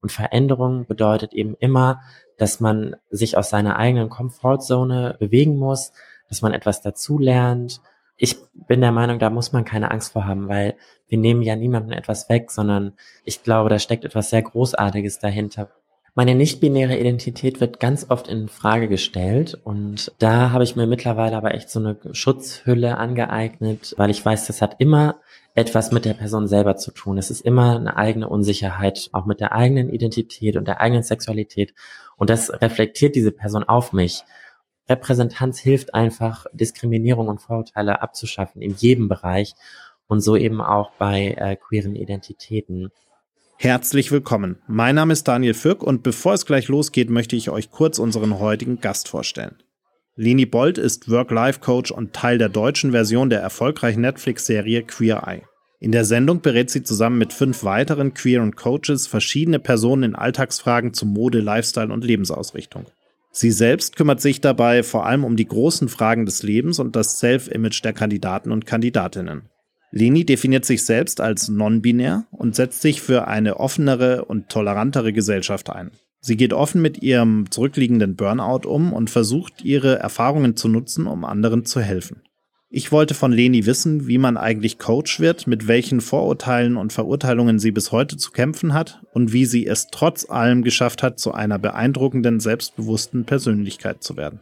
Und Veränderung bedeutet eben immer, dass man sich aus seiner eigenen Comfortzone bewegen muss, dass man etwas dazulernt. Ich bin der Meinung, da muss man keine Angst vor haben, weil wir nehmen ja niemandem etwas weg, sondern ich glaube, da steckt etwas sehr Großartiges dahinter. Meine nicht-binäre Identität wird ganz oft in Frage gestellt und da habe ich mir mittlerweile aber echt so eine Schutzhülle angeeignet, weil ich weiß, das hat immer etwas mit der Person selber zu tun. Es ist immer eine eigene Unsicherheit, auch mit der eigenen Identität und der eigenen Sexualität. Und das reflektiert diese Person auf mich. Repräsentanz hilft einfach, Diskriminierung und Vorurteile abzuschaffen in jedem Bereich und so eben auch bei äh, queeren Identitäten. Herzlich willkommen. Mein Name ist Daniel Fürk und bevor es gleich losgeht, möchte ich euch kurz unseren heutigen Gast vorstellen. Leni Bold ist Work-Life-Coach und Teil der deutschen Version der erfolgreichen Netflix-Serie Queer Eye. In der Sendung berät sie zusammen mit fünf weiteren queeren Coaches verschiedene Personen in Alltagsfragen zu Mode, Lifestyle und Lebensausrichtung. Sie selbst kümmert sich dabei vor allem um die großen Fragen des Lebens und das Self-Image der Kandidaten und Kandidatinnen. Leni definiert sich selbst als non-binär und setzt sich für eine offenere und tolerantere Gesellschaft ein. Sie geht offen mit ihrem zurückliegenden Burnout um und versucht, ihre Erfahrungen zu nutzen, um anderen zu helfen. Ich wollte von Leni wissen, wie man eigentlich Coach wird, mit welchen Vorurteilen und Verurteilungen sie bis heute zu kämpfen hat und wie sie es trotz allem geschafft hat, zu einer beeindruckenden, selbstbewussten Persönlichkeit zu werden.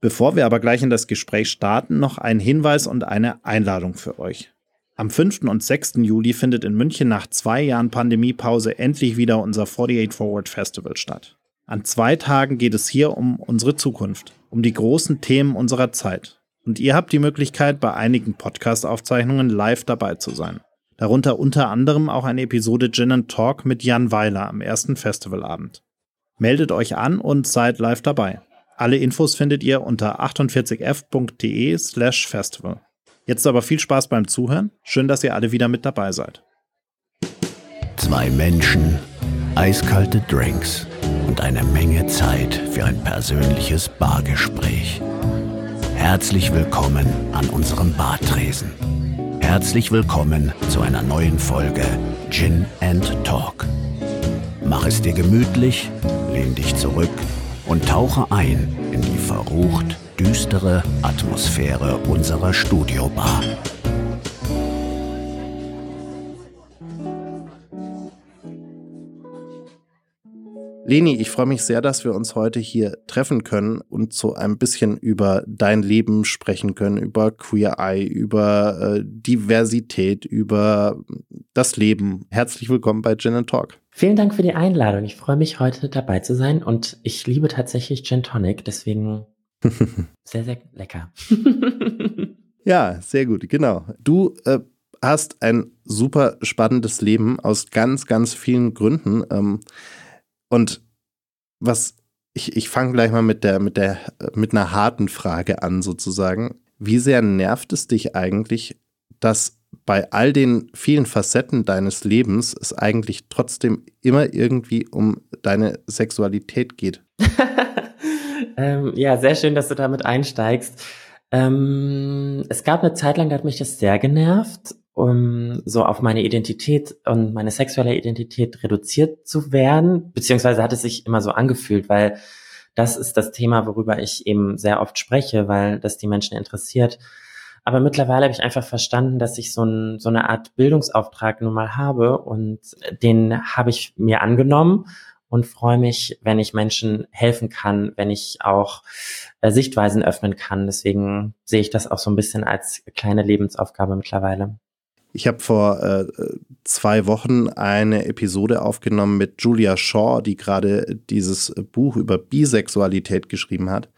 Bevor wir aber gleich in das Gespräch starten, noch ein Hinweis und eine Einladung für euch. Am 5. und 6. Juli findet in München nach zwei Jahren Pandemiepause endlich wieder unser 48 Forward Festival statt. An zwei Tagen geht es hier um unsere Zukunft, um die großen Themen unserer Zeit. Und ihr habt die Möglichkeit, bei einigen Podcast-Aufzeichnungen live dabei zu sein. Darunter unter anderem auch eine Episode Gin and Talk mit Jan Weiler am ersten Festivalabend. Meldet euch an und seid live dabei. Alle Infos findet ihr unter 48f.de slash festival. Jetzt aber viel Spaß beim Zuhören. Schön, dass ihr alle wieder mit dabei seid. Zwei Menschen, eiskalte Drinks und eine Menge Zeit für ein persönliches Bargespräch. Herzlich willkommen an unserem Bartresen. Herzlich willkommen zu einer neuen Folge Gin and Talk. Mach es dir gemütlich, lehn dich zurück und tauche ein in die verrucht düstere Atmosphäre unserer Studiobar. Leni, ich freue mich sehr, dass wir uns heute hier treffen können und so ein bisschen über dein Leben sprechen können, über Queer Eye, über äh, Diversität, über das Leben. Herzlich willkommen bei Gin Talk. Vielen Dank für die Einladung. Ich freue mich, heute dabei zu sein und ich liebe tatsächlich Gin Tonic, deswegen sehr, sehr lecker. ja, sehr gut, genau. Du äh, hast ein super spannendes Leben aus ganz, ganz vielen Gründen. Ähm, und was ich, ich fange gleich mal mit der, mit der, mit einer harten Frage an, sozusagen. Wie sehr nervt es dich eigentlich, dass bei all den vielen Facetten deines Lebens es eigentlich trotzdem immer irgendwie um deine Sexualität geht? ähm, ja, sehr schön, dass du damit einsteigst. Ähm, es gab eine Zeit lang, da hat mich das sehr genervt, um so auf meine Identität und meine sexuelle Identität reduziert zu werden, beziehungsweise hat es sich immer so angefühlt, weil das ist das Thema, worüber ich eben sehr oft spreche, weil das die Menschen interessiert. Aber mittlerweile habe ich einfach verstanden, dass ich so, ein, so eine Art Bildungsauftrag nun mal habe und den habe ich mir angenommen und freue mich, wenn ich Menschen helfen kann, wenn ich auch äh, Sichtweisen öffnen kann. Deswegen sehe ich das auch so ein bisschen als kleine Lebensaufgabe mittlerweile. Ich habe vor äh, zwei Wochen eine Episode aufgenommen mit Julia Shaw, die gerade dieses Buch über Bisexualität geschrieben hat.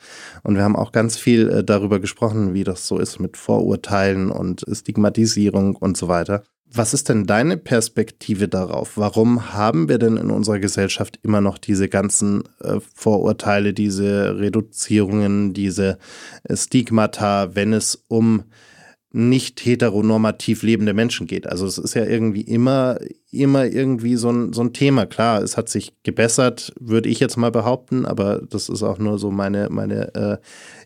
Und wir haben auch ganz viel äh, darüber gesprochen, wie das so ist mit Vorurteilen und Stigmatisierung und so weiter. Was ist denn deine Perspektive darauf? Warum haben wir denn in unserer Gesellschaft immer noch diese ganzen äh, Vorurteile, diese Reduzierungen, diese äh, Stigmata, wenn es um nicht heteronormativ lebende Menschen geht. Also es ist ja irgendwie immer, immer irgendwie so ein, so ein Thema. Klar, es hat sich gebessert, würde ich jetzt mal behaupten, aber das ist auch nur so meine, meine äh,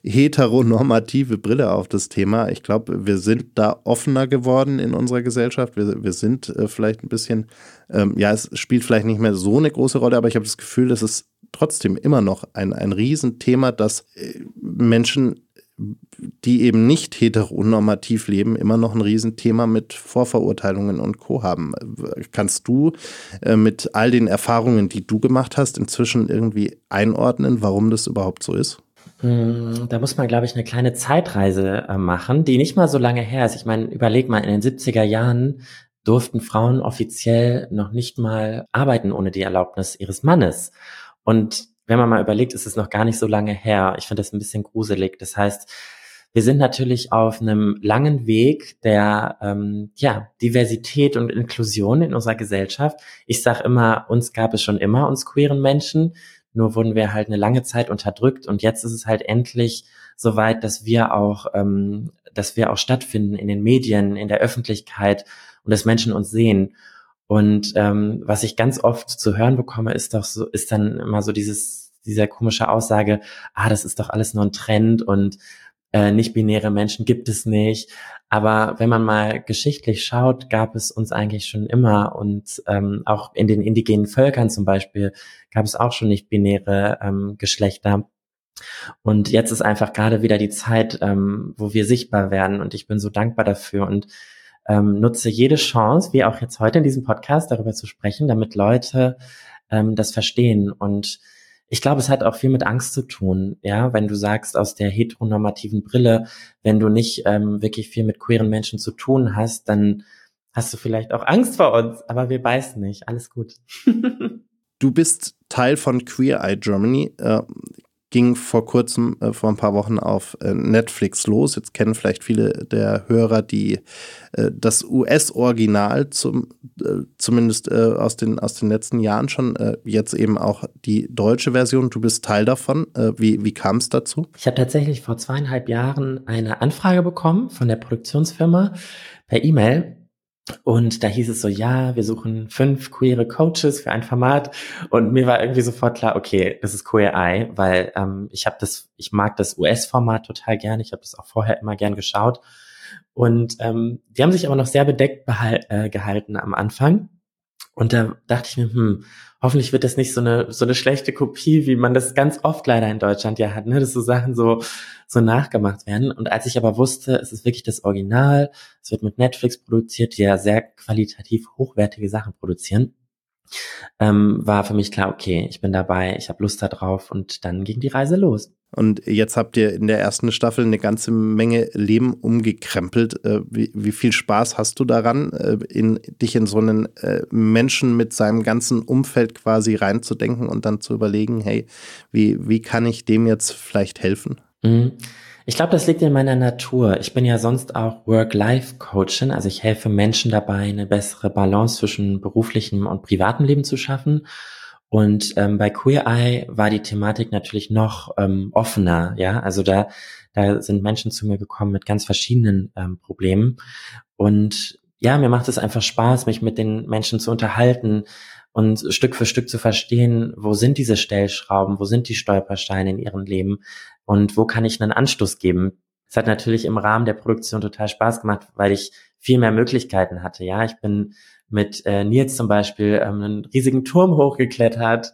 heteronormative Brille auf das Thema. Ich glaube, wir sind da offener geworden in unserer Gesellschaft. Wir, wir sind äh, vielleicht ein bisschen, ähm, ja, es spielt vielleicht nicht mehr so eine große Rolle, aber ich habe das Gefühl, dass es trotzdem immer noch ein, ein Riesenthema, dass äh, Menschen die eben nicht heteronormativ leben, immer noch ein Riesenthema mit Vorverurteilungen und Co. haben. Kannst du äh, mit all den Erfahrungen, die du gemacht hast, inzwischen irgendwie einordnen, warum das überhaupt so ist? Hm, da muss man, glaube ich, eine kleine Zeitreise äh, machen, die nicht mal so lange her ist. Ich meine, überleg mal, in den 70er Jahren durften Frauen offiziell noch nicht mal arbeiten ohne die Erlaubnis ihres Mannes. Und wenn man mal überlegt, ist es noch gar nicht so lange her. Ich finde das ein bisschen gruselig. Das heißt, wir sind natürlich auf einem langen Weg der ähm, ja, Diversität und Inklusion in unserer Gesellschaft. Ich sage immer, uns gab es schon immer, uns queeren Menschen. Nur wurden wir halt eine lange Zeit unterdrückt und jetzt ist es halt endlich so weit, dass wir auch, ähm, dass wir auch stattfinden in den Medien, in der Öffentlichkeit und dass Menschen uns sehen. Und ähm, was ich ganz oft zu hören bekomme, ist doch so, ist dann immer so dieses, dieser komische Aussage, ah, das ist doch alles nur ein Trend und äh, nicht-binäre Menschen gibt es nicht. Aber wenn man mal geschichtlich schaut, gab es uns eigentlich schon immer und ähm, auch in den indigenen Völkern zum Beispiel gab es auch schon nicht-binäre ähm, Geschlechter. Und jetzt ist einfach gerade wieder die Zeit, ähm, wo wir sichtbar werden und ich bin so dankbar dafür und ähm, nutze jede Chance, wie auch jetzt heute in diesem Podcast, darüber zu sprechen, damit Leute ähm, das verstehen. Und ich glaube, es hat auch viel mit Angst zu tun, ja, wenn du sagst, aus der heteronormativen Brille, wenn du nicht ähm, wirklich viel mit queeren Menschen zu tun hast, dann hast du vielleicht auch Angst vor uns, aber wir beißen nicht. Alles gut. du bist Teil von Queer Eye Germany. Äh, ging vor kurzem, äh, vor ein paar Wochen auf äh, Netflix los. Jetzt kennen vielleicht viele der Hörer die äh, das US-Original zum äh, zumindest äh, aus den aus den letzten Jahren schon. Äh, jetzt eben auch die deutsche Version. Du bist Teil davon. wie wie kam es dazu? Ich habe tatsächlich vor zweieinhalb Jahren eine Anfrage bekommen von der Produktionsfirma per E-Mail und da hieß es so, ja, wir suchen fünf queere Coaches für ein Format. Und mir war irgendwie sofort klar, okay, das ist Queer Eye, weil ähm, ich habe das, ich mag das US-Format total gern. Ich habe das auch vorher immer gern geschaut. Und ähm, die haben sich aber noch sehr bedeckt äh, gehalten am Anfang. Und da dachte ich mir, hm, hoffentlich wird das nicht so eine, so eine schlechte Kopie, wie man das ganz oft leider in Deutschland ja hat, ne, dass so Sachen so, so nachgemacht werden. Und als ich aber wusste, es ist wirklich das Original, es wird mit Netflix produziert, die ja sehr qualitativ hochwertige Sachen produzieren, ähm, war für mich klar, okay, ich bin dabei, ich habe Lust darauf und dann ging die Reise los. Und jetzt habt ihr in der ersten Staffel eine ganze Menge Leben umgekrempelt. Äh, wie, wie viel Spaß hast du daran, äh, in, dich in so einen äh, Menschen mit seinem ganzen Umfeld quasi reinzudenken und dann zu überlegen, hey, wie, wie kann ich dem jetzt vielleicht helfen? Mhm. Ich glaube, das liegt in meiner Natur. Ich bin ja sonst auch Work-Life-Coachin, also ich helfe Menschen dabei, eine bessere Balance zwischen beruflichem und privatem Leben zu schaffen. Und ähm, bei Queer Eye war die Thematik natürlich noch ähm, offener, ja. Also da, da sind Menschen zu mir gekommen mit ganz verschiedenen ähm, Problemen. Und ja, mir macht es einfach Spaß, mich mit den Menschen zu unterhalten und Stück für Stück zu verstehen, wo sind diese Stellschrauben, wo sind die Stolpersteine in ihrem Leben und wo kann ich einen Anstoß geben. Es hat natürlich im Rahmen der Produktion total Spaß gemacht, weil ich viel mehr Möglichkeiten hatte. Ja, ich bin mit äh, Nils zum Beispiel ähm, einen riesigen Turm hochgeklettert.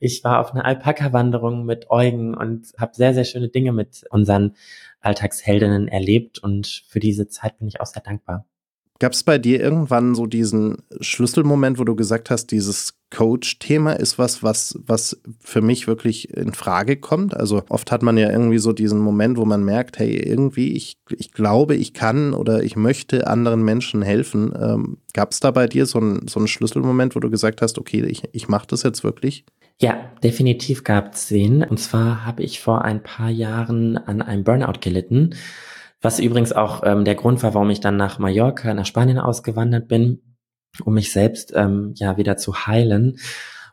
Ich war auf einer Alpaka-Wanderung mit Eugen und habe sehr, sehr schöne Dinge mit unseren Alltagsheldinnen erlebt und für diese Zeit bin ich auch sehr dankbar. Gab es bei dir irgendwann so diesen Schlüsselmoment, wo du gesagt hast, dieses Coach-Thema ist was, was, was für mich wirklich in Frage kommt? Also oft hat man ja irgendwie so diesen Moment, wo man merkt, hey, irgendwie, ich, ich glaube, ich kann oder ich möchte anderen Menschen helfen. Ähm, Gab es da bei dir so, ein, so einen Schlüsselmoment, wo du gesagt hast, okay, ich, ich mache das jetzt wirklich? Ja, definitiv gab es den. Und zwar habe ich vor ein paar Jahren an einem Burnout gelitten was übrigens auch ähm, der Grund war, warum ich dann nach Mallorca, nach Spanien ausgewandert bin, um mich selbst ähm, ja wieder zu heilen.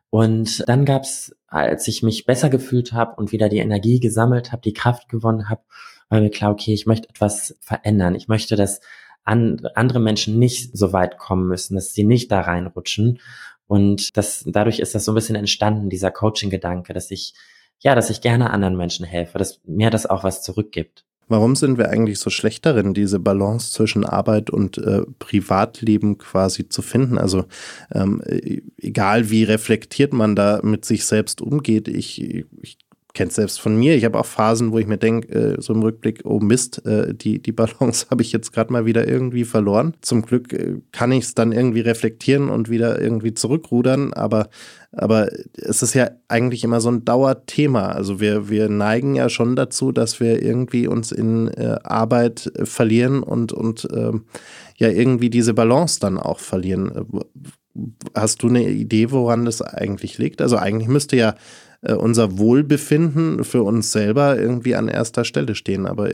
Und dann gab's, als ich mich besser gefühlt habe und wieder die Energie gesammelt habe, die Kraft gewonnen habe, war mir klar, okay, ich möchte etwas verändern. Ich möchte, dass an, andere Menschen nicht so weit kommen müssen, dass sie nicht da reinrutschen. Und das, dadurch ist das so ein bisschen entstanden, dieser Coaching-Gedanke, dass ich, ja, dass ich gerne anderen Menschen helfe, dass mir das auch was zurückgibt. Warum sind wir eigentlich so schlecht darin, diese Balance zwischen Arbeit und äh, Privatleben quasi zu finden? Also ähm, e-, egal wie reflektiert man da mit sich selbst umgeht, ich, ich kenne selbst von mir. Ich habe auch Phasen, wo ich mir denke, äh, so im Rückblick, oh Mist, äh, die, die Balance habe ich jetzt gerade mal wieder irgendwie verloren. Zum Glück äh, kann ich es dann irgendwie reflektieren und wieder irgendwie zurückrudern, aber, aber es ist ja eigentlich immer so ein Dauerthema. Also wir, wir neigen ja schon dazu, dass wir irgendwie uns in äh, Arbeit verlieren und, und ähm, ja irgendwie diese Balance dann auch verlieren. Hast du eine Idee, woran das eigentlich liegt? Also eigentlich müsste ja äh, unser Wohlbefinden für uns selber irgendwie an erster Stelle stehen. Aber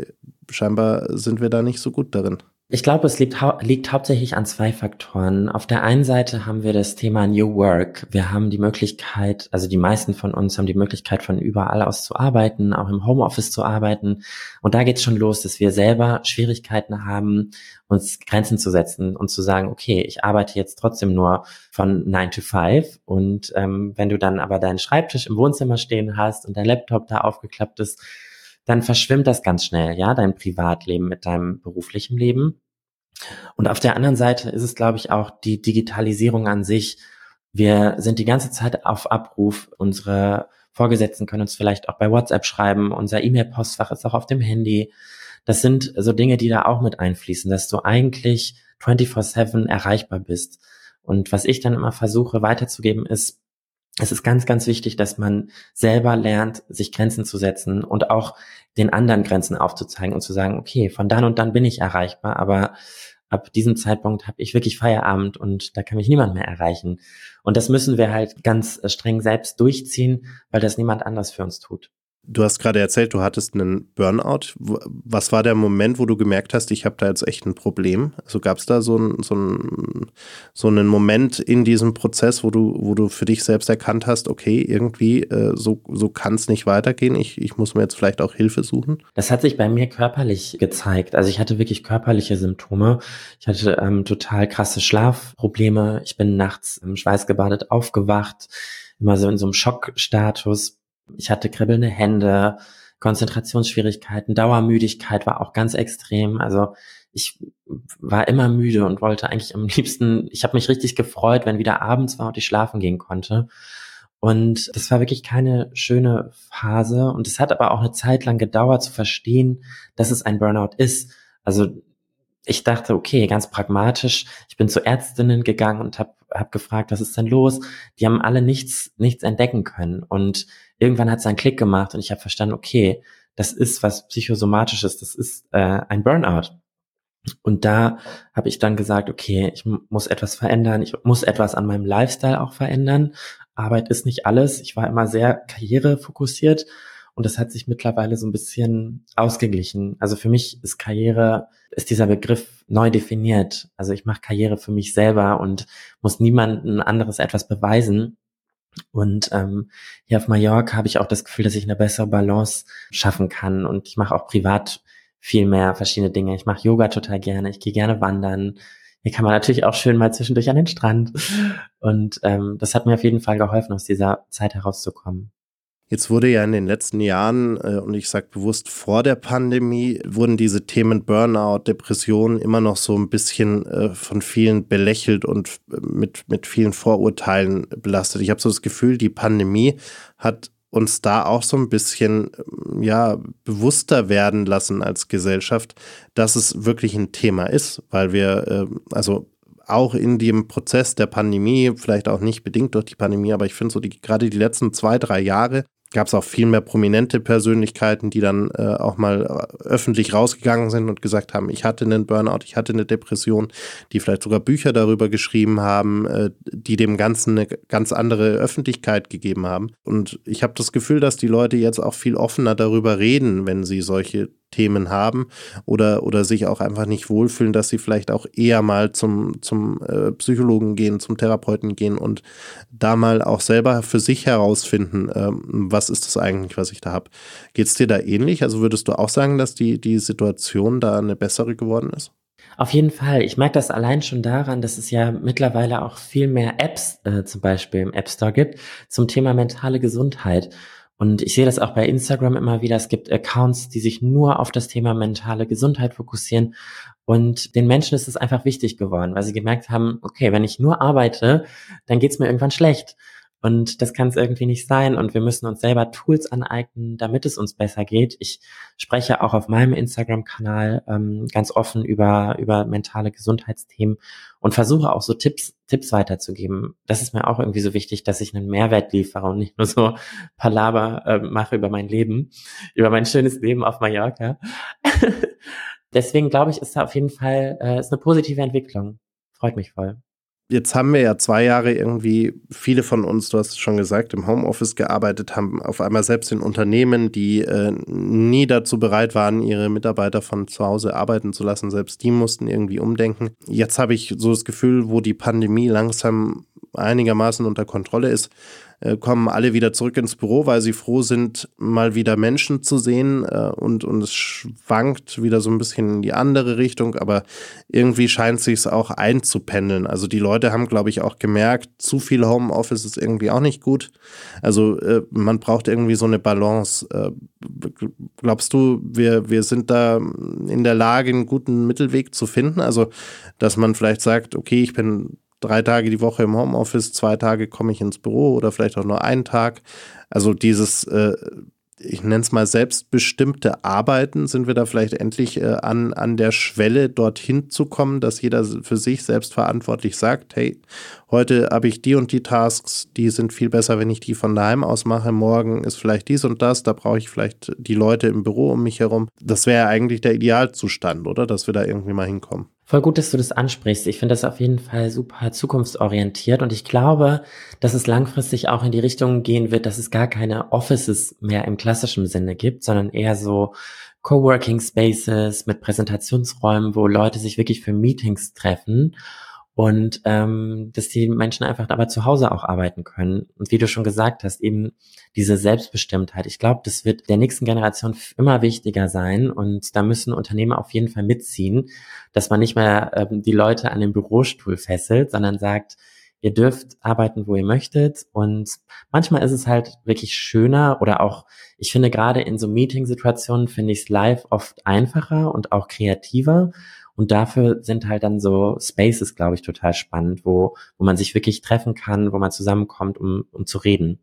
scheinbar sind wir da nicht so gut darin. Ich glaube, es liegt, hau liegt hauptsächlich an zwei Faktoren. Auf der einen Seite haben wir das Thema New Work. Wir haben die Möglichkeit, also die meisten von uns haben die Möglichkeit, von überall aus zu arbeiten, auch im Homeoffice zu arbeiten. Und da geht's schon los, dass wir selber Schwierigkeiten haben, uns Grenzen zu setzen und zu sagen, okay, ich arbeite jetzt trotzdem nur von 9 to 5. Und ähm, wenn du dann aber deinen Schreibtisch im Wohnzimmer stehen hast und dein Laptop da aufgeklappt ist, dann verschwimmt das ganz schnell, ja, dein Privatleben mit deinem beruflichen Leben. Und auf der anderen Seite ist es, glaube ich, auch die Digitalisierung an sich. Wir sind die ganze Zeit auf Abruf. Unsere Vorgesetzten können uns vielleicht auch bei WhatsApp schreiben. Unser E-Mail-Postfach ist auch auf dem Handy. Das sind so Dinge, die da auch mit einfließen, dass du eigentlich 24-7 erreichbar bist. Und was ich dann immer versuche weiterzugeben ist, es ist ganz, ganz wichtig, dass man selber lernt, sich Grenzen zu setzen und auch den anderen Grenzen aufzuzeigen und zu sagen, okay, von dann und dann bin ich erreichbar, aber ab diesem Zeitpunkt habe ich wirklich Feierabend und da kann mich niemand mehr erreichen. Und das müssen wir halt ganz streng selbst durchziehen, weil das niemand anders für uns tut. Du hast gerade erzählt, du hattest einen Burnout. Was war der Moment, wo du gemerkt hast, ich habe da jetzt echt ein Problem? Also gab es da so, ein, so, ein, so einen Moment in diesem Prozess, wo du, wo du für dich selbst erkannt hast, okay, irgendwie äh, so, so kann es nicht weitergehen. Ich, ich muss mir jetzt vielleicht auch Hilfe suchen? Das hat sich bei mir körperlich gezeigt. Also ich hatte wirklich körperliche Symptome. Ich hatte ähm, total krasse Schlafprobleme. Ich bin nachts im Schweiß gebadet aufgewacht, immer so in so einem Schockstatus ich hatte kribbelnde Hände, Konzentrationsschwierigkeiten, Dauermüdigkeit war auch ganz extrem. Also ich war immer müde und wollte eigentlich am liebsten, ich habe mich richtig gefreut, wenn wieder abends war und ich schlafen gehen konnte. Und das war wirklich keine schöne Phase. Und es hat aber auch eine Zeit lang gedauert zu verstehen, dass es ein Burnout ist. Also ich dachte, okay, ganz pragmatisch, ich bin zu Ärztinnen gegangen und habe hab gefragt, was ist denn los? Die haben alle nichts, nichts entdecken können. Und irgendwann hat es einen Klick gemacht und ich habe verstanden, okay, das ist was Psychosomatisches, das ist äh, ein Burnout. Und da habe ich dann gesagt, okay, ich muss etwas verändern, ich muss etwas an meinem Lifestyle auch verändern. Arbeit ist nicht alles. Ich war immer sehr karrierefokussiert und das hat sich mittlerweile so ein bisschen ausgeglichen. Also für mich ist Karriere, ist dieser Begriff neu definiert. Also ich mache Karriere für mich selber und muss niemandem anderes etwas beweisen. Und ähm, hier auf Mallorca habe ich auch das Gefühl, dass ich eine bessere Balance schaffen kann. Und ich mache auch privat viel mehr verschiedene Dinge. Ich mache Yoga total gerne. Ich gehe gerne wandern. Hier kann man natürlich auch schön mal zwischendurch an den Strand. Und ähm, das hat mir auf jeden Fall geholfen, aus dieser Zeit herauszukommen. Jetzt wurde ja in den letzten Jahren, äh, und ich sage bewusst vor der Pandemie, wurden diese Themen Burnout, Depression immer noch so ein bisschen äh, von vielen belächelt und äh, mit, mit vielen Vorurteilen belastet. Ich habe so das Gefühl, die Pandemie hat uns da auch so ein bisschen ähm, ja bewusster werden lassen als Gesellschaft, dass es wirklich ein Thema ist, weil wir also auch in dem Prozess der Pandemie, vielleicht auch nicht bedingt durch die Pandemie, aber ich finde so die, gerade die letzten zwei, drei Jahre gab es auch viel mehr prominente Persönlichkeiten, die dann äh, auch mal äh, öffentlich rausgegangen sind und gesagt haben, ich hatte einen Burnout, ich hatte eine Depression, die vielleicht sogar Bücher darüber geschrieben haben, äh, die dem Ganzen eine ganz andere Öffentlichkeit gegeben haben. Und ich habe das Gefühl, dass die Leute jetzt auch viel offener darüber reden, wenn sie solche Themen haben oder, oder sich auch einfach nicht wohlfühlen, dass sie vielleicht auch eher mal zum, zum äh, Psychologen gehen, zum Therapeuten gehen und da mal auch selber für sich herausfinden, ähm, was ist das eigentlich, was ich da habe. Geht es dir da ähnlich? Also würdest du auch sagen, dass die, die Situation da eine bessere geworden ist? Auf jeden Fall. Ich merke das allein schon daran, dass es ja mittlerweile auch viel mehr Apps äh, zum Beispiel im App Store gibt zum Thema mentale Gesundheit. Und ich sehe das auch bei Instagram immer wieder. Es gibt Accounts, die sich nur auf das Thema mentale Gesundheit fokussieren. Und den Menschen ist es einfach wichtig geworden, weil sie gemerkt haben, okay, wenn ich nur arbeite, dann geht's mir irgendwann schlecht. Und das kann es irgendwie nicht sein. Und wir müssen uns selber Tools aneignen, damit es uns besser geht. Ich spreche auch auf meinem Instagram-Kanal ähm, ganz offen über, über mentale Gesundheitsthemen und versuche auch so Tipps, Tipps weiterzugeben. Das ist mir auch irgendwie so wichtig, dass ich einen Mehrwert liefere und nicht nur so Palaber äh, mache über mein Leben, über mein schönes Leben auf Mallorca. Deswegen glaube ich, ist da auf jeden Fall äh, ist eine positive Entwicklung. Freut mich voll jetzt haben wir ja zwei Jahre irgendwie, viele von uns, du hast es schon gesagt, im Homeoffice gearbeitet, haben auf einmal selbst in Unternehmen, die äh, nie dazu bereit waren, ihre Mitarbeiter von zu Hause arbeiten zu lassen, selbst die mussten irgendwie umdenken. Jetzt habe ich so das Gefühl, wo die Pandemie langsam einigermaßen unter Kontrolle ist, äh, kommen alle wieder zurück ins Büro, weil sie froh sind, mal wieder Menschen zu sehen äh, und, und es schwankt wieder so ein bisschen in die andere Richtung, aber irgendwie scheint sich auch einzupendeln. Also die Leute haben, glaube ich, auch gemerkt, zu viel Homeoffice ist irgendwie auch nicht gut. Also äh, man braucht irgendwie so eine Balance. Glaubst du, wir, wir sind da in der Lage, einen guten Mittelweg zu finden? Also, dass man vielleicht sagt, okay, ich bin drei Tage die Woche im Homeoffice, zwei Tage komme ich ins Büro oder vielleicht auch nur einen Tag. Also dieses, äh, ich nenne es mal selbstbestimmte Arbeiten, sind wir da vielleicht endlich äh, an, an der Schwelle, dorthin zu kommen, dass jeder für sich selbstverantwortlich sagt, hey, heute habe ich die und die Tasks, die sind viel besser, wenn ich die von daheim aus mache. Morgen ist vielleicht dies und das, da brauche ich vielleicht die Leute im Büro um mich herum. Das wäre eigentlich der Idealzustand, oder? Dass wir da irgendwie mal hinkommen. Voll gut, dass du das ansprichst. Ich finde das auf jeden Fall super zukunftsorientiert und ich glaube, dass es langfristig auch in die Richtung gehen wird, dass es gar keine Offices mehr im klassischen Sinne gibt, sondern eher so Coworking Spaces mit Präsentationsräumen, wo Leute sich wirklich für Meetings treffen und ähm, dass die Menschen einfach aber zu Hause auch arbeiten können. Und wie du schon gesagt hast, eben diese Selbstbestimmtheit. Ich glaube, das wird der nächsten Generation immer wichtiger sein und da müssen Unternehmen auf jeden Fall mitziehen, dass man nicht mehr ähm, die Leute an den Bürostuhl fesselt, sondern sagt, ihr dürft arbeiten, wo ihr möchtet. Und manchmal ist es halt wirklich schöner oder auch, ich finde gerade in so Meeting-Situationen finde ich es live oft einfacher und auch kreativer. Und dafür sind halt dann so Spaces, glaube ich, total spannend, wo, wo man sich wirklich treffen kann, wo man zusammenkommt, um, um zu reden.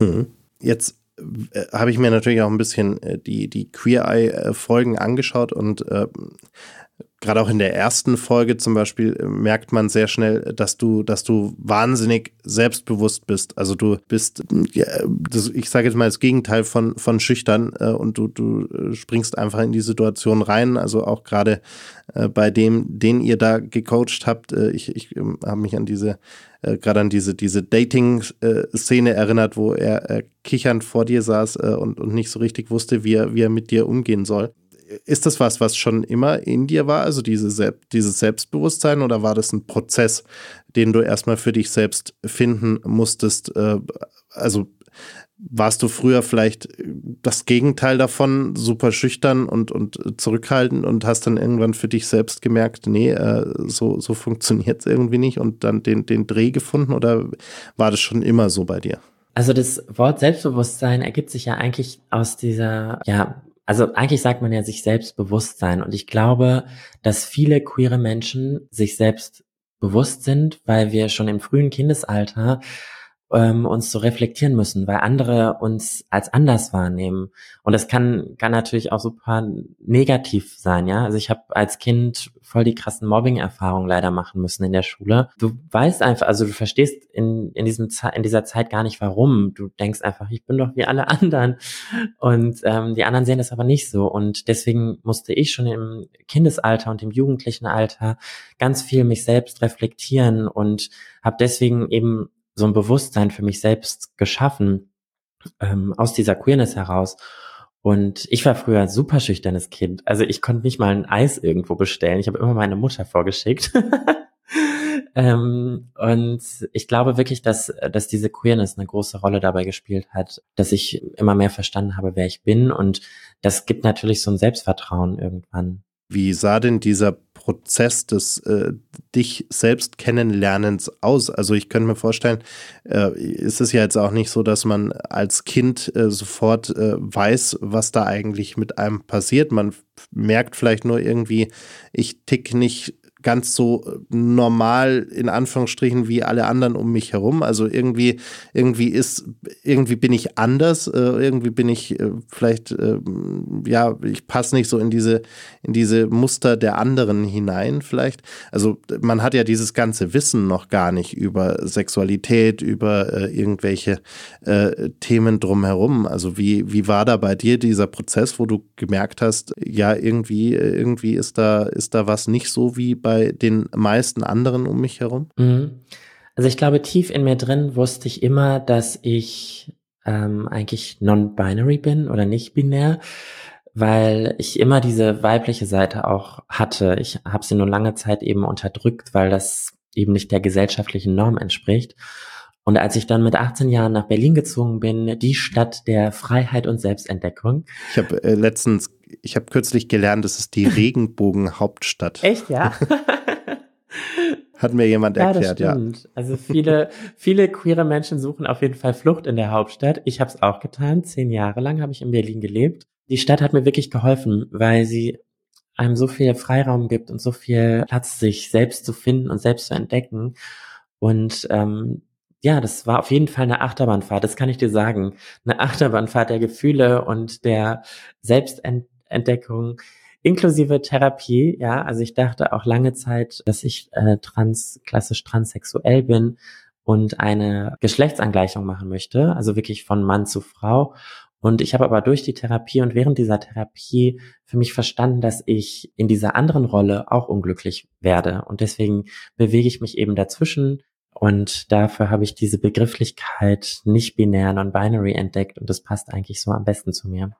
Mhm. Jetzt äh, habe ich mir natürlich auch ein bisschen äh, die, die Queer Eye-Folgen angeschaut und äh, gerade auch in der ersten Folge zum Beispiel äh, merkt man sehr schnell, dass du, dass du wahnsinnig selbstbewusst bist. Also du bist, ich sage jetzt mal das Gegenteil von, von schüchtern äh, und du, du äh, springst einfach in die Situation rein. Also auch gerade bei dem, den ihr da gecoacht habt, ich, ich ähm, habe mich an diese gerade an diese, diese Dating-Szene erinnert, wo er äh, kichernd vor dir saß äh, und, und nicht so richtig wusste, wie er, wie er mit dir umgehen soll ist das was, was schon immer in dir war, also diese, dieses Selbstbewusstsein, oder war das ein Prozess, den du erstmal für dich selbst finden musstest? Äh, also warst du früher vielleicht das Gegenteil davon, super schüchtern und, und zurückhaltend und hast dann irgendwann für dich selbst gemerkt, nee, äh, so, so funktioniert es irgendwie nicht und dann den, den Dreh gefunden oder war das schon immer so bei dir? Also das Wort Selbstbewusstsein ergibt sich ja eigentlich aus dieser, ja, also eigentlich sagt man ja sich Selbstbewusstsein und ich glaube, dass viele queere Menschen sich selbst bewusst sind, weil wir schon im frühen Kindesalter ähm, uns so reflektieren müssen, weil andere uns als anders wahrnehmen. Und das kann, kann natürlich auch super negativ sein, ja. Also ich habe als Kind voll die krassen Mobbing-Erfahrungen leider machen müssen in der Schule. Du weißt einfach, also du verstehst in, in, diesem, in dieser Zeit gar nicht, warum. Du denkst einfach, ich bin doch wie alle anderen. Und ähm, die anderen sehen das aber nicht so. Und deswegen musste ich schon im Kindesalter und im jugendlichen Alter ganz viel mich selbst reflektieren und habe deswegen eben so ein Bewusstsein für mich selbst geschaffen ähm, aus dieser Queerness heraus. Und ich war früher ein super schüchternes Kind. Also ich konnte nicht mal ein Eis irgendwo bestellen. Ich habe immer meine Mutter vorgeschickt. Ähm, und ich glaube wirklich, dass, dass diese Queerness eine große Rolle dabei gespielt hat, dass ich immer mehr verstanden habe, wer ich bin. Und das gibt natürlich so ein Selbstvertrauen irgendwann. Wie sah denn dieser Prozess des äh, dich selbst kennenlernens aus? Also ich könnte mir vorstellen, äh, ist es ja jetzt auch nicht so, dass man als Kind äh, sofort äh, weiß, was da eigentlich mit einem passiert. Man merkt vielleicht nur irgendwie, ich tick nicht ganz so normal in Anführungsstrichen wie alle anderen um mich herum. Also irgendwie, irgendwie ist, irgendwie bin ich anders, äh, irgendwie bin ich äh, vielleicht, äh, ja, ich passe nicht so in diese, in diese Muster der anderen hinein, vielleicht. Also man hat ja dieses ganze Wissen noch gar nicht über Sexualität, über äh, irgendwelche äh, Themen drumherum. Also wie, wie war da bei dir dieser Prozess, wo du gemerkt hast, ja, irgendwie, irgendwie ist da, ist da was nicht so wie bei bei den meisten anderen um mich herum? Mhm. Also ich glaube, tief in mir drin wusste ich immer, dass ich ähm, eigentlich non-binary bin oder nicht binär, weil ich immer diese weibliche Seite auch hatte. Ich habe sie nur lange Zeit eben unterdrückt, weil das eben nicht der gesellschaftlichen Norm entspricht. Und als ich dann mit 18 Jahren nach Berlin gezogen bin, die Stadt der Freiheit und Selbstentdeckung. Ich habe äh, letztens, ich habe kürzlich gelernt, es ist die Regenbogenhauptstadt. Echt, ja? Hat mir jemand erklärt, ja. ja. Also viele, viele queere Menschen suchen auf jeden Fall Flucht in der Hauptstadt. Ich habe es auch getan. Zehn Jahre lang habe ich in Berlin gelebt. Die Stadt hat mir wirklich geholfen, weil sie einem so viel Freiraum gibt und so viel Platz, sich selbst zu finden und selbst zu entdecken. Und ähm, ja, das war auf jeden Fall eine Achterbahnfahrt, das kann ich dir sagen. Eine Achterbahnfahrt der Gefühle und der Selbstentdeckung inklusive Therapie, ja. Also ich dachte auch lange Zeit, dass ich äh, trans, klassisch transsexuell bin und eine Geschlechtsangleichung machen möchte, also wirklich von Mann zu Frau. Und ich habe aber durch die Therapie und während dieser Therapie für mich verstanden, dass ich in dieser anderen Rolle auch unglücklich werde. Und deswegen bewege ich mich eben dazwischen und dafür habe ich diese Begrifflichkeit nicht binär, non-binary entdeckt und das passt eigentlich so am besten zu mir.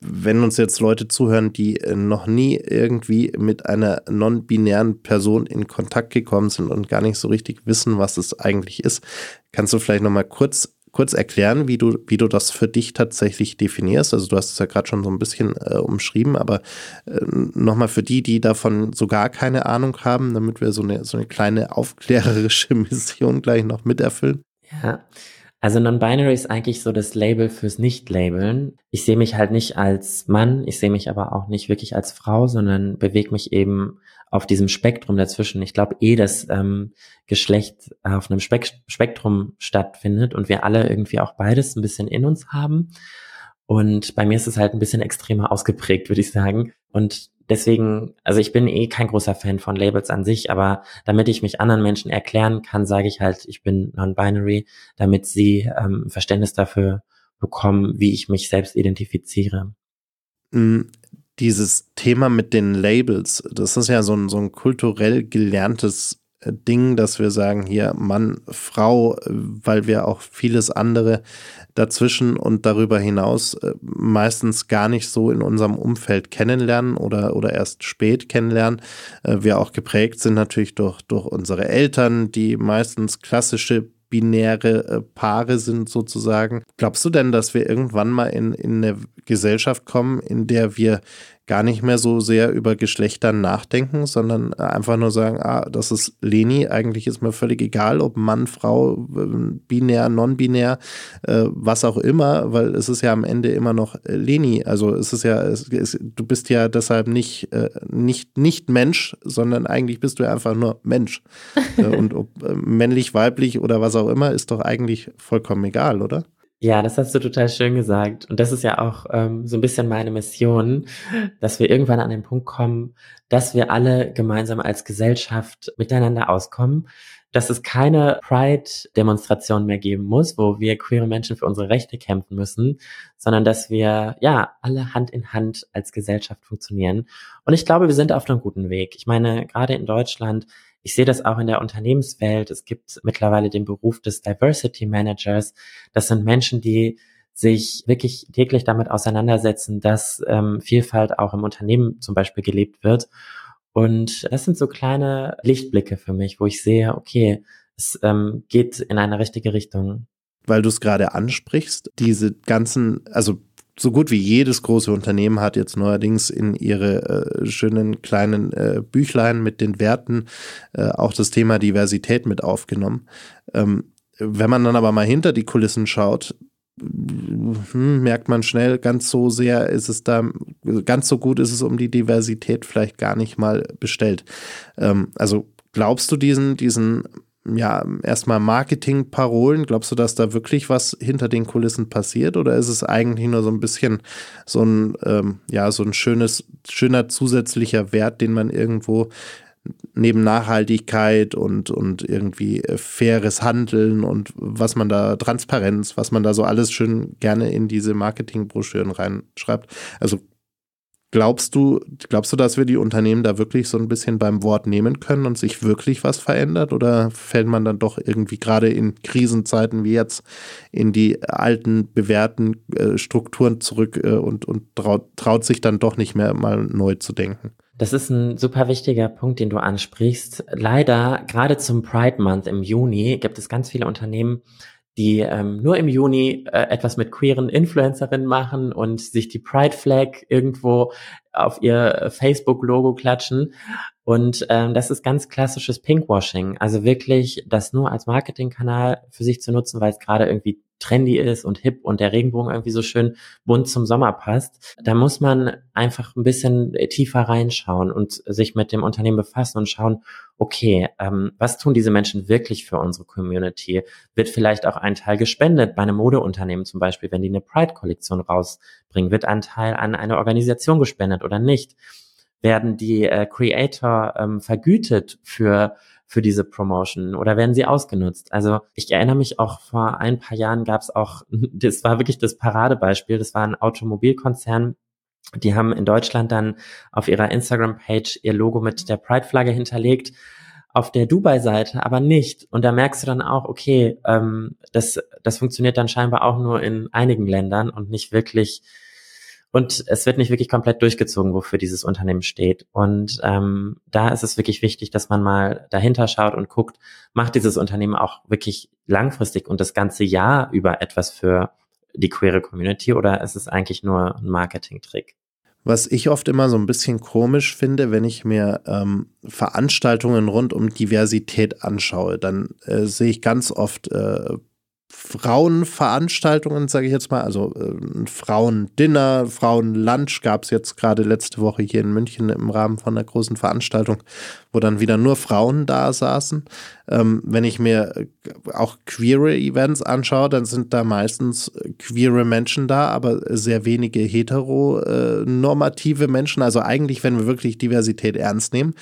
Wenn uns jetzt Leute zuhören, die äh, noch nie irgendwie mit einer non-binären Person in Kontakt gekommen sind und gar nicht so richtig wissen, was es eigentlich ist, kannst du vielleicht nochmal kurz kurz erklären, wie du, wie du das für dich tatsächlich definierst? Also du hast es ja gerade schon so ein bisschen äh, umschrieben, aber äh, nochmal für die, die davon so gar keine Ahnung haben, damit wir so eine, so eine kleine aufklärerische Mission gleich noch miterfüllen. Ja, also Non-Binary ist eigentlich so das Label fürs Nicht-Labeln. Ich sehe mich halt nicht als Mann, ich sehe mich aber auch nicht wirklich als Frau, sondern bewege mich eben auf diesem Spektrum dazwischen. Ich glaube eh, dass ähm, Geschlecht auf einem Spek Spektrum stattfindet und wir alle irgendwie auch beides ein bisschen in uns haben. Und bei mir ist es halt ein bisschen extremer ausgeprägt, würde ich sagen. Und deswegen, also ich bin eh kein großer Fan von Labels an sich, aber damit ich mich anderen Menschen erklären kann, sage ich halt, ich bin non-binary, damit sie ähm, Verständnis dafür bekommen, wie ich mich selbst identifiziere. Mm, dieses Thema mit den Labels, das ist ja so ein, so ein kulturell gelerntes Ding, dass wir sagen, hier Mann, Frau, äh, weil wir auch vieles andere dazwischen und darüber hinaus äh, meistens gar nicht so in unserem Umfeld kennenlernen oder, oder erst spät kennenlernen. Wir auch geprägt sind natürlich durch, durch unsere Eltern, die meistens klassische binäre Paare sind sozusagen. Glaubst du denn, dass wir irgendwann mal in, in eine Gesellschaft kommen, in der wir gar nicht mehr so sehr über Geschlechter nachdenken, sondern einfach nur sagen, ah, das ist Leni, eigentlich ist mir völlig egal, ob Mann, Frau, binär, non-binär, äh, was auch immer, weil es ist ja am Ende immer noch äh, Leni. Also es ist ja, es, es, du bist ja deshalb nicht, äh, nicht, nicht Mensch, sondern eigentlich bist du ja einfach nur Mensch. Äh, und ob äh, männlich, weiblich oder was auch immer, ist doch eigentlich vollkommen egal, oder? Ja, das hast du total schön gesagt. Und das ist ja auch ähm, so ein bisschen meine Mission, dass wir irgendwann an den Punkt kommen, dass wir alle gemeinsam als Gesellschaft miteinander auskommen, dass es keine Pride-Demonstration mehr geben muss, wo wir queere Menschen für unsere Rechte kämpfen müssen, sondern dass wir ja alle Hand in Hand als Gesellschaft funktionieren. Und ich glaube, wir sind auf einem guten Weg. Ich meine, gerade in Deutschland ich sehe das auch in der Unternehmenswelt. Es gibt mittlerweile den Beruf des Diversity Managers. Das sind Menschen, die sich wirklich täglich damit auseinandersetzen, dass ähm, Vielfalt auch im Unternehmen zum Beispiel gelebt wird. Und das sind so kleine Lichtblicke für mich, wo ich sehe, okay, es ähm, geht in eine richtige Richtung. Weil du es gerade ansprichst, diese ganzen, also so gut wie jedes große Unternehmen hat jetzt neuerdings in ihre äh, schönen kleinen äh, Büchlein mit den Werten äh, auch das Thema Diversität mit aufgenommen. Ähm, wenn man dann aber mal hinter die Kulissen schaut, hm, merkt man schnell, ganz so sehr ist es da, ganz so gut ist es um die Diversität vielleicht gar nicht mal bestellt. Ähm, also glaubst du diesen, diesen ja, erstmal Marketingparolen. Glaubst du, dass da wirklich was hinter den Kulissen passiert oder ist es eigentlich nur so ein bisschen so ein, ähm, ja, so ein schönes, schöner zusätzlicher Wert, den man irgendwo neben Nachhaltigkeit und, und irgendwie äh, faires Handeln und was man da, Transparenz, was man da so alles schön gerne in diese Marketingbroschüren reinschreibt. Also Glaubst du, glaubst du, dass wir die Unternehmen da wirklich so ein bisschen beim Wort nehmen können und sich wirklich was verändert? Oder fällt man dann doch irgendwie gerade in Krisenzeiten wie jetzt in die alten, bewährten äh, Strukturen zurück äh, und, und traut, traut sich dann doch nicht mehr mal neu zu denken? Das ist ein super wichtiger Punkt, den du ansprichst. Leider, gerade zum Pride Month im Juni, gibt es ganz viele Unternehmen, die ähm, nur im Juni äh, etwas mit queeren Influencerinnen machen und sich die Pride Flag irgendwo auf ihr Facebook-Logo klatschen. Und ähm, das ist ganz klassisches Pinkwashing. Also wirklich das nur als Marketingkanal für sich zu nutzen, weil es gerade irgendwie trendy ist und hip und der Regenbogen irgendwie so schön bunt zum Sommer passt, da muss man einfach ein bisschen tiefer reinschauen und sich mit dem Unternehmen befassen und schauen, okay, ähm, was tun diese Menschen wirklich für unsere Community? Wird vielleicht auch ein Teil gespendet bei einem Modeunternehmen zum Beispiel, wenn die eine Pride-Kollektion rausbringen? Wird ein Teil an eine Organisation gespendet oder nicht? Werden die äh, Creator ähm, vergütet für für diese Promotion oder werden sie ausgenutzt? Also ich erinnere mich auch vor ein paar Jahren gab es auch, das war wirklich das Paradebeispiel, das war ein Automobilkonzern, die haben in Deutschland dann auf ihrer Instagram-Page ihr Logo mit der Pride-Flagge hinterlegt, auf der Dubai-Seite aber nicht. Und da merkst du dann auch, okay, ähm, das, das funktioniert dann scheinbar auch nur in einigen Ländern und nicht wirklich und es wird nicht wirklich komplett durchgezogen, wofür dieses Unternehmen steht. Und ähm, da ist es wirklich wichtig, dass man mal dahinter schaut und guckt, macht dieses Unternehmen auch wirklich langfristig und das ganze Jahr über etwas für die queere Community oder ist es eigentlich nur ein Marketing-Trick? Was ich oft immer so ein bisschen komisch finde, wenn ich mir ähm, Veranstaltungen rund um Diversität anschaue, dann äh, sehe ich ganz oft äh, Frauenveranstaltungen, sage ich jetzt mal, also äh, ein Frauendinner, Frauenlunch gab es jetzt gerade letzte Woche hier in München im Rahmen von einer großen Veranstaltung, wo dann wieder nur Frauen da saßen. Ähm, wenn ich mir äh, auch queere Events anschaue, dann sind da meistens äh, queere Menschen da, aber sehr wenige heteronormative Menschen. Also eigentlich, wenn wir wirklich Diversität ernst nehmen,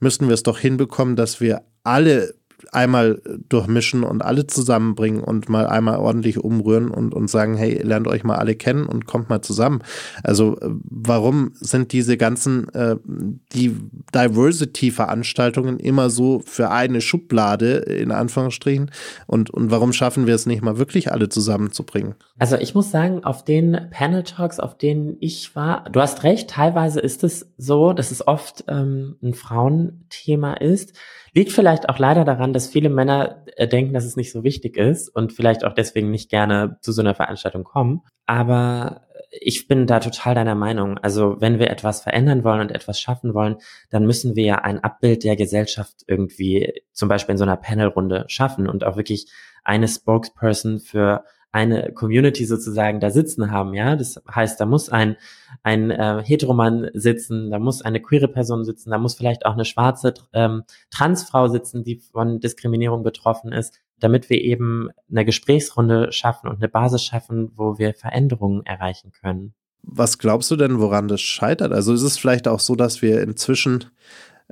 müssten wir es doch hinbekommen, dass wir alle einmal durchmischen und alle zusammenbringen und mal einmal ordentlich umrühren und, und sagen, hey, lernt euch mal alle kennen und kommt mal zusammen. Also äh, warum sind diese ganzen äh, die Diversity-Veranstaltungen immer so für eine Schublade in Anführungsstrichen und, und warum schaffen wir es nicht mal wirklich alle zusammenzubringen? Also ich muss sagen, auf den Panel Talks, auf denen ich war, du hast recht, teilweise ist es so, dass es oft ähm, ein Frauenthema ist. Liegt vielleicht auch leider daran, dass viele Männer äh, denken, dass es nicht so wichtig ist und vielleicht auch deswegen nicht gerne zu so einer Veranstaltung kommen. Aber ich bin da total deiner Meinung. Also wenn wir etwas verändern wollen und etwas schaffen wollen, dann müssen wir ja ein Abbild der Gesellschaft irgendwie zum Beispiel in so einer Panelrunde schaffen und auch wirklich eine Spokesperson für eine Community sozusagen da sitzen haben, ja. Das heißt, da muss ein, ein äh, Heteroman sitzen, da muss eine queere Person sitzen, da muss vielleicht auch eine schwarze ähm, Transfrau sitzen, die von Diskriminierung betroffen ist, damit wir eben eine Gesprächsrunde schaffen und eine Basis schaffen, wo wir Veränderungen erreichen können. Was glaubst du denn, woran das scheitert? Also ist es vielleicht auch so, dass wir inzwischen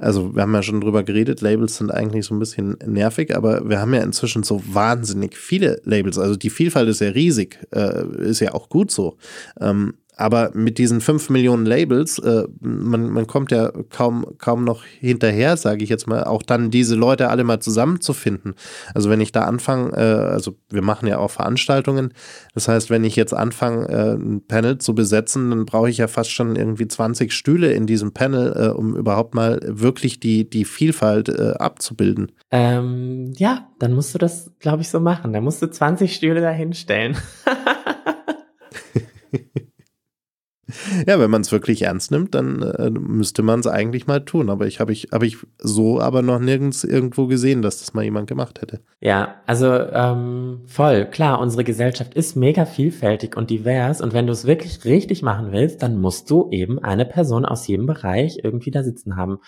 also wir haben ja schon drüber geredet, Labels sind eigentlich so ein bisschen nervig, aber wir haben ja inzwischen so wahnsinnig viele Labels. Also die Vielfalt ist ja riesig, äh, ist ja auch gut so. Ähm, aber mit diesen fünf Millionen Labels, äh, man, man kommt ja kaum, kaum noch hinterher, sage ich jetzt mal, auch dann diese Leute alle mal zusammenzufinden. Also wenn ich da anfange, äh, also wir machen ja auch Veranstaltungen, das heißt, wenn ich jetzt anfange, äh, ein Panel zu besetzen, dann brauche ich ja fast schon irgendwie 20 Stühle in diesem Panel, äh, um überhaupt mal wirklich die, die Vielfalt äh, abzubilden. Ähm, ja, dann musst du das, glaube ich, so machen. Dann musst du 20 Stühle dahinstellen. Ja, wenn man es wirklich ernst nimmt, dann äh, müsste man es eigentlich mal tun. Aber ich habe ich, hab ich so aber noch nirgends irgendwo gesehen, dass das mal jemand gemacht hätte. Ja, also ähm, voll, klar, unsere Gesellschaft ist mega vielfältig und divers. Und wenn du es wirklich richtig machen willst, dann musst du eben eine Person aus jedem Bereich irgendwie da sitzen haben.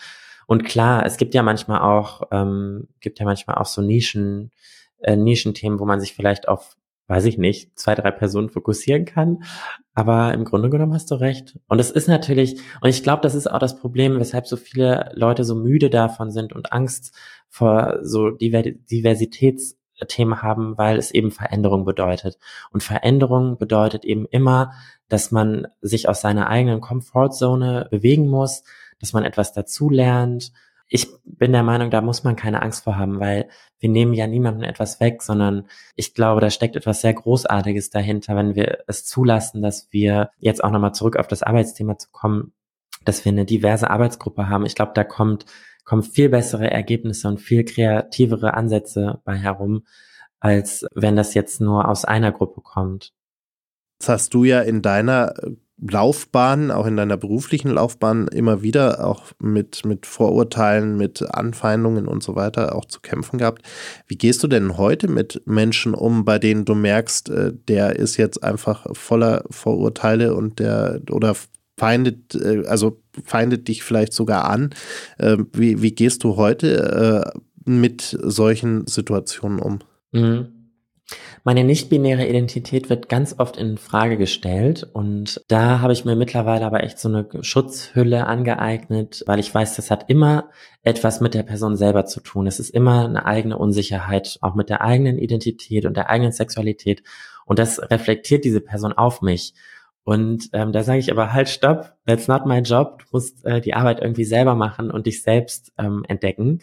Und klar, es gibt ja manchmal auch, ähm, gibt ja manchmal auch so Nischen, äh, Nischenthemen, wo man sich vielleicht auf weiß ich nicht, zwei, drei Personen fokussieren kann. Aber im Grunde genommen hast du recht. Und es ist natürlich, und ich glaube, das ist auch das Problem, weshalb so viele Leute so müde davon sind und Angst vor so Diversitätsthemen haben, weil es eben Veränderung bedeutet. Und Veränderung bedeutet eben immer, dass man sich aus seiner eigenen Comfortzone bewegen muss, dass man etwas dazulernt, ich bin der Meinung, da muss man keine Angst vor haben, weil wir nehmen ja niemandem etwas weg, sondern ich glaube, da steckt etwas sehr Großartiges dahinter, wenn wir es zulassen, dass wir jetzt auch nochmal zurück auf das Arbeitsthema zu kommen, dass wir eine diverse Arbeitsgruppe haben. Ich glaube, da kommt, kommen viel bessere Ergebnisse und viel kreativere Ansätze bei herum, als wenn das jetzt nur aus einer Gruppe kommt. Das hast du ja in deiner Laufbahn, auch in deiner beruflichen Laufbahn immer wieder auch mit, mit Vorurteilen, mit Anfeindungen und so weiter auch zu kämpfen gehabt. Wie gehst du denn heute mit Menschen um, bei denen du merkst, äh, der ist jetzt einfach voller Vorurteile und der oder feindet, äh, also feindet dich vielleicht sogar an. Äh, wie, wie gehst du heute mit solchen Situationen um? Mhm. Meine nicht-binäre Identität wird ganz oft in Frage gestellt und da habe ich mir mittlerweile aber echt so eine Schutzhülle angeeignet, weil ich weiß, das hat immer etwas mit der Person selber zu tun. Es ist immer eine eigene Unsicherheit, auch mit der eigenen Identität und der eigenen Sexualität und das reflektiert diese Person auf mich. Und ähm, da sage ich aber halt, stopp, that's not my job. Du musst äh, die Arbeit irgendwie selber machen und dich selbst ähm, entdecken.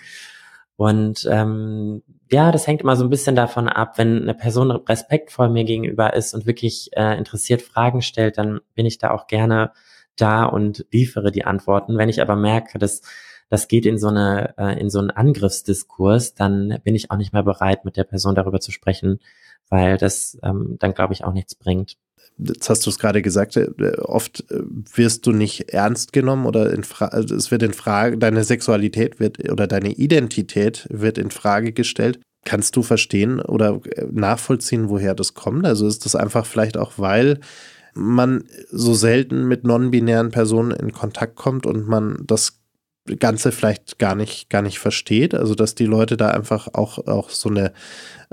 Und ähm, ja, das hängt immer so ein bisschen davon ab, wenn eine Person respektvoll mir gegenüber ist und wirklich äh, interessiert Fragen stellt, dann bin ich da auch gerne da und liefere die Antworten. Wenn ich aber merke, dass das geht in so eine äh, in so einen Angriffsdiskurs, dann bin ich auch nicht mehr bereit, mit der Person darüber zu sprechen, weil das ähm, dann glaube ich auch nichts bringt jetzt hast du es gerade gesagt, äh, oft äh, wirst du nicht ernst genommen oder also es wird in Frage, deine Sexualität wird oder deine Identität wird in Frage gestellt. Kannst du verstehen oder äh, nachvollziehen, woher das kommt? Also ist das einfach vielleicht auch, weil man so selten mit non-binären Personen in Kontakt kommt und man das Ganze vielleicht gar nicht, gar nicht versteht. Also, dass die Leute da einfach auch, auch so eine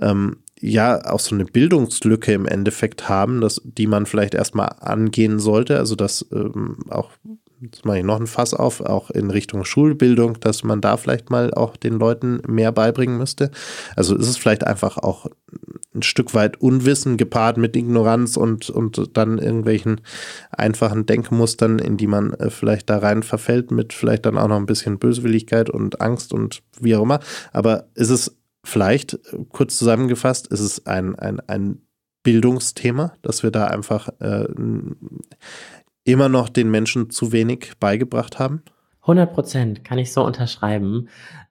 ähm, ja auch so eine Bildungslücke im Endeffekt haben, dass, die man vielleicht erstmal angehen sollte. Also dass ähm, auch, jetzt mache ich noch ein Fass auf, auch in Richtung Schulbildung, dass man da vielleicht mal auch den Leuten mehr beibringen müsste. Also ist es vielleicht einfach auch ein Stück weit Unwissen gepaart mit Ignoranz und, und dann irgendwelchen einfachen Denkmustern, in die man äh, vielleicht da rein verfällt, mit vielleicht dann auch noch ein bisschen Böswilligkeit und Angst und wie auch immer. Aber ist es vielleicht, äh, kurz zusammengefasst, ist es ein, ein, ein Bildungsthema, dass wir da einfach äh, immer noch den Menschen zu wenig beigebracht haben? 100 Prozent kann ich so unterschreiben.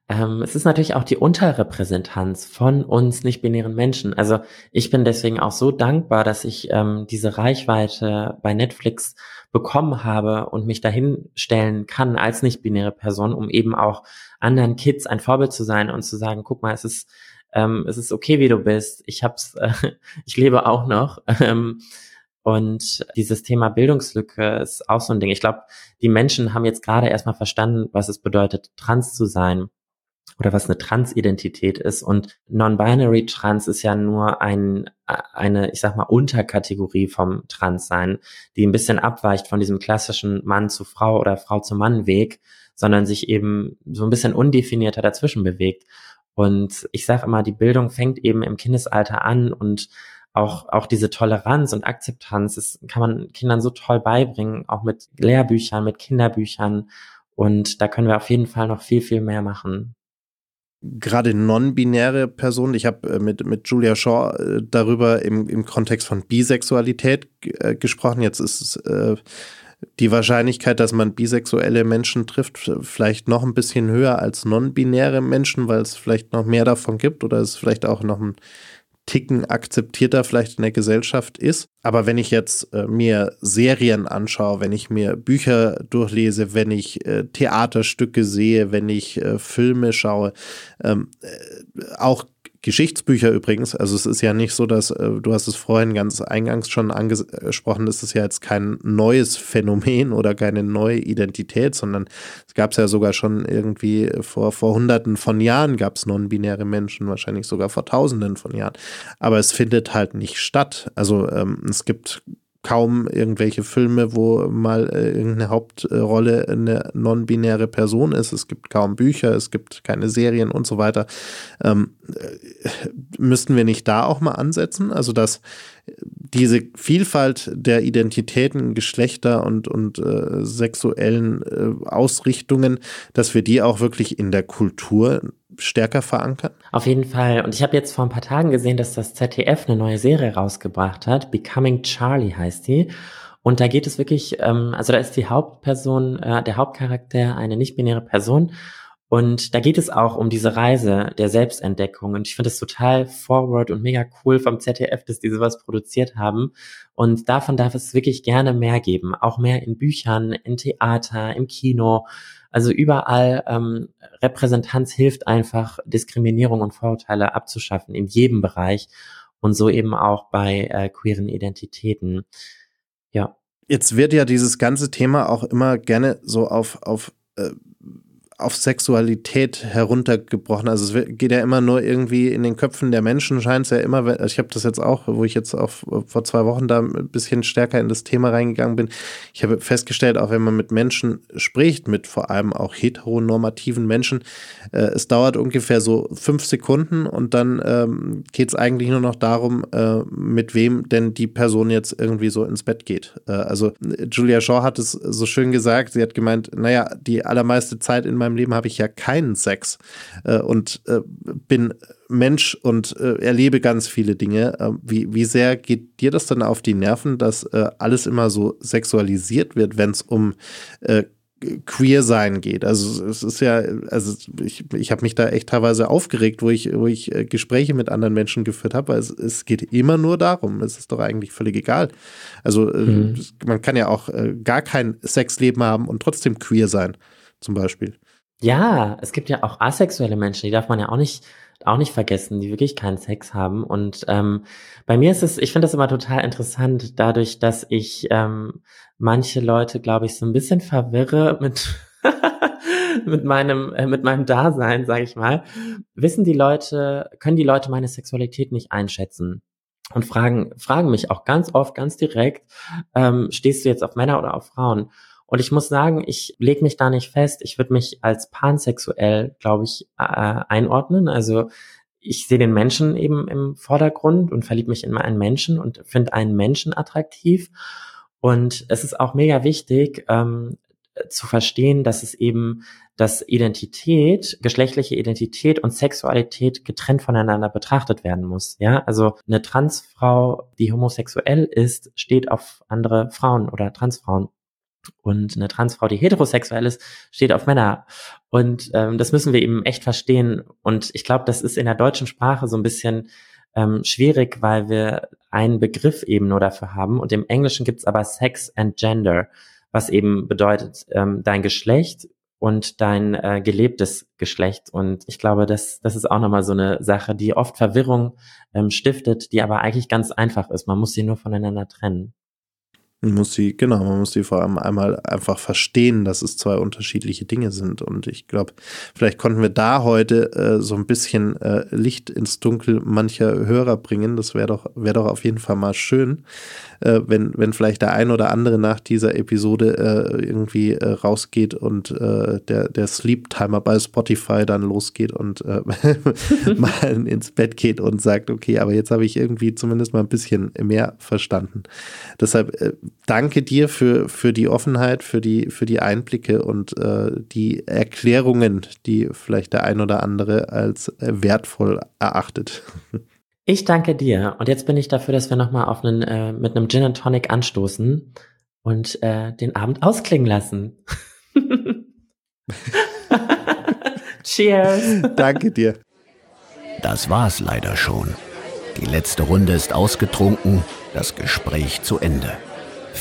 Ähm, es ist natürlich auch die Unterrepräsentanz von uns nicht-binären Menschen. Also ich bin deswegen auch so dankbar, dass ich ähm, diese Reichweite bei Netflix bekommen habe und mich dahin stellen kann als nicht-binäre Person, um eben auch anderen Kids ein Vorbild zu sein und zu sagen, guck mal, es ist, ähm, es ist okay, wie du bist. Ich hab's, äh, ich lebe auch noch. Ähm, und dieses Thema Bildungslücke ist auch so ein Ding. Ich glaube, die Menschen haben jetzt gerade erstmal verstanden, was es bedeutet, trans zu sein oder was eine Transidentität ist. Und Non-Binary Trans ist ja nur ein, eine, ich sag mal, Unterkategorie vom Transsein, die ein bisschen abweicht von diesem klassischen Mann zu Frau oder Frau zu Mann Weg, sondern sich eben so ein bisschen undefinierter dazwischen bewegt. Und ich sage immer, die Bildung fängt eben im Kindesalter an und auch, auch diese Toleranz und Akzeptanz, das kann man Kindern so toll beibringen, auch mit Lehrbüchern, mit Kinderbüchern. Und da können wir auf jeden Fall noch viel, viel mehr machen gerade non-binäre Personen, ich habe äh, mit, mit Julia Shaw äh, darüber im, im Kontext von Bisexualität äh, gesprochen. Jetzt ist es äh, die Wahrscheinlichkeit, dass man bisexuelle Menschen trifft, vielleicht noch ein bisschen höher als non-binäre Menschen, weil es vielleicht noch mehr davon gibt oder es vielleicht auch noch ein Ticken akzeptierter vielleicht in der Gesellschaft ist. Aber wenn ich jetzt äh, mir Serien anschaue, wenn ich mir Bücher durchlese, wenn ich äh, Theaterstücke sehe, wenn ich äh, Filme schaue, ähm, äh, auch Geschichtsbücher übrigens, also es ist ja nicht so, dass, äh, du hast es vorhin ganz eingangs schon angesprochen, es ist ja jetzt kein neues Phänomen oder keine neue Identität, sondern es gab es ja sogar schon irgendwie vor, vor hunderten von Jahren gab es non-binäre Menschen, wahrscheinlich sogar vor tausenden von Jahren. Aber es findet halt nicht statt. Also ähm, es gibt kaum irgendwelche Filme, wo mal äh, irgendeine Hauptrolle eine non-binäre Person ist. Es gibt kaum Bücher, es gibt keine Serien und so weiter. Ähm, äh, müssten wir nicht da auch mal ansetzen? Also, dass diese Vielfalt der Identitäten, Geschlechter und, und äh, sexuellen äh, Ausrichtungen, dass wir die auch wirklich in der Kultur stärker verankern? Auf jeden Fall. Und ich habe jetzt vor ein paar Tagen gesehen, dass das ZDF eine neue Serie rausgebracht hat. Becoming Charlie heißt die. Und da geht es wirklich, ähm, also da ist die Hauptperson, äh, der Hauptcharakter eine nicht-binäre Person. Und da geht es auch um diese Reise der Selbstentdeckung. Und ich finde es total forward und mega cool vom ZDF, dass die sowas produziert haben. Und davon darf es wirklich gerne mehr geben. Auch mehr in Büchern, in Theater, im Kino. Also überall ähm, Repräsentanz hilft einfach, Diskriminierung und Vorurteile abzuschaffen in jedem Bereich und so eben auch bei äh, queeren Identitäten. Ja. Jetzt wird ja dieses ganze Thema auch immer gerne so auf, auf äh, auf Sexualität heruntergebrochen. Also es geht ja immer nur irgendwie in den Köpfen der Menschen, scheint es ja immer, ich habe das jetzt auch, wo ich jetzt auch vor zwei Wochen da ein bisschen stärker in das Thema reingegangen bin. Ich habe festgestellt, auch wenn man mit Menschen spricht, mit vor allem auch heteronormativen Menschen, äh, es dauert ungefähr so fünf Sekunden und dann ähm, geht es eigentlich nur noch darum, äh, mit wem denn die Person jetzt irgendwie so ins Bett geht. Äh, also Julia Shaw hat es so schön gesagt, sie hat gemeint, naja, die allermeiste Zeit in meinem meinem Leben habe ich ja keinen Sex äh, und äh, bin Mensch und äh, erlebe ganz viele Dinge. Äh, wie, wie sehr geht dir das dann auf die Nerven, dass äh, alles immer so sexualisiert wird, wenn es um äh, queer sein geht. Also es ist ja, also ich, ich habe mich da echt teilweise aufgeregt, wo ich, wo ich Gespräche mit anderen Menschen geführt habe, weil es, es geht immer nur darum. Es ist doch eigentlich völlig egal. Also mhm. man kann ja auch gar kein Sexleben haben und trotzdem queer sein, zum Beispiel. Ja, es gibt ja auch asexuelle Menschen, die darf man ja auch nicht auch nicht vergessen, die wirklich keinen Sex haben. Und ähm, bei mir ist es, ich finde das immer total interessant, dadurch, dass ich ähm, manche Leute, glaube ich, so ein bisschen verwirre mit mit meinem äh, mit meinem Dasein, sage ich mal, wissen die Leute, können die Leute meine Sexualität nicht einschätzen und fragen fragen mich auch ganz oft, ganz direkt, ähm, stehst du jetzt auf Männer oder auf Frauen? Und ich muss sagen, ich lege mich da nicht fest. Ich würde mich als pansexuell, glaube ich, äh, einordnen. Also ich sehe den Menschen eben im Vordergrund und verliebe mich in einen Menschen und finde einen Menschen attraktiv. Und es ist auch mega wichtig ähm, zu verstehen, dass es eben, dass Identität, geschlechtliche Identität und Sexualität getrennt voneinander betrachtet werden muss. Ja, also eine Transfrau, die homosexuell ist, steht auf andere Frauen oder Transfrauen und eine Transfrau, die heterosexuell ist, steht auf Männer. Und ähm, das müssen wir eben echt verstehen. Und ich glaube, das ist in der deutschen Sprache so ein bisschen ähm, schwierig, weil wir einen Begriff eben nur dafür haben. Und im Englischen gibt's aber Sex and Gender, was eben bedeutet ähm, dein Geschlecht und dein äh, gelebtes Geschlecht. Und ich glaube, das, das ist auch nochmal so eine Sache, die oft Verwirrung ähm, stiftet, die aber eigentlich ganz einfach ist. Man muss sie nur voneinander trennen. Man muss sie, genau, man muss sie vor allem einmal einfach verstehen, dass es zwei unterschiedliche Dinge sind. Und ich glaube, vielleicht konnten wir da heute äh, so ein bisschen äh, Licht ins Dunkel mancher Hörer bringen. Das wäre doch, wäre doch auf jeden Fall mal schön, äh, wenn, wenn vielleicht der ein oder andere nach dieser Episode äh, irgendwie äh, rausgeht und äh, der, der Sleep Timer bei Spotify dann losgeht und mal ins Bett geht und sagt, okay, aber jetzt habe ich irgendwie zumindest mal ein bisschen mehr verstanden. Deshalb danke dir für, für die Offenheit, für die, für die Einblicke und äh, die Erklärungen, die vielleicht der ein oder andere als wertvoll erachtet. Ich danke dir. Und jetzt bin ich dafür, dass wir nochmal auf einen, äh, mit einem Gin and Tonic anstoßen und äh, den Abend ausklingen lassen. Cheers. Danke dir. Das war's leider schon. Die letzte Runde ist ausgetrunken, das Gespräch zu Ende.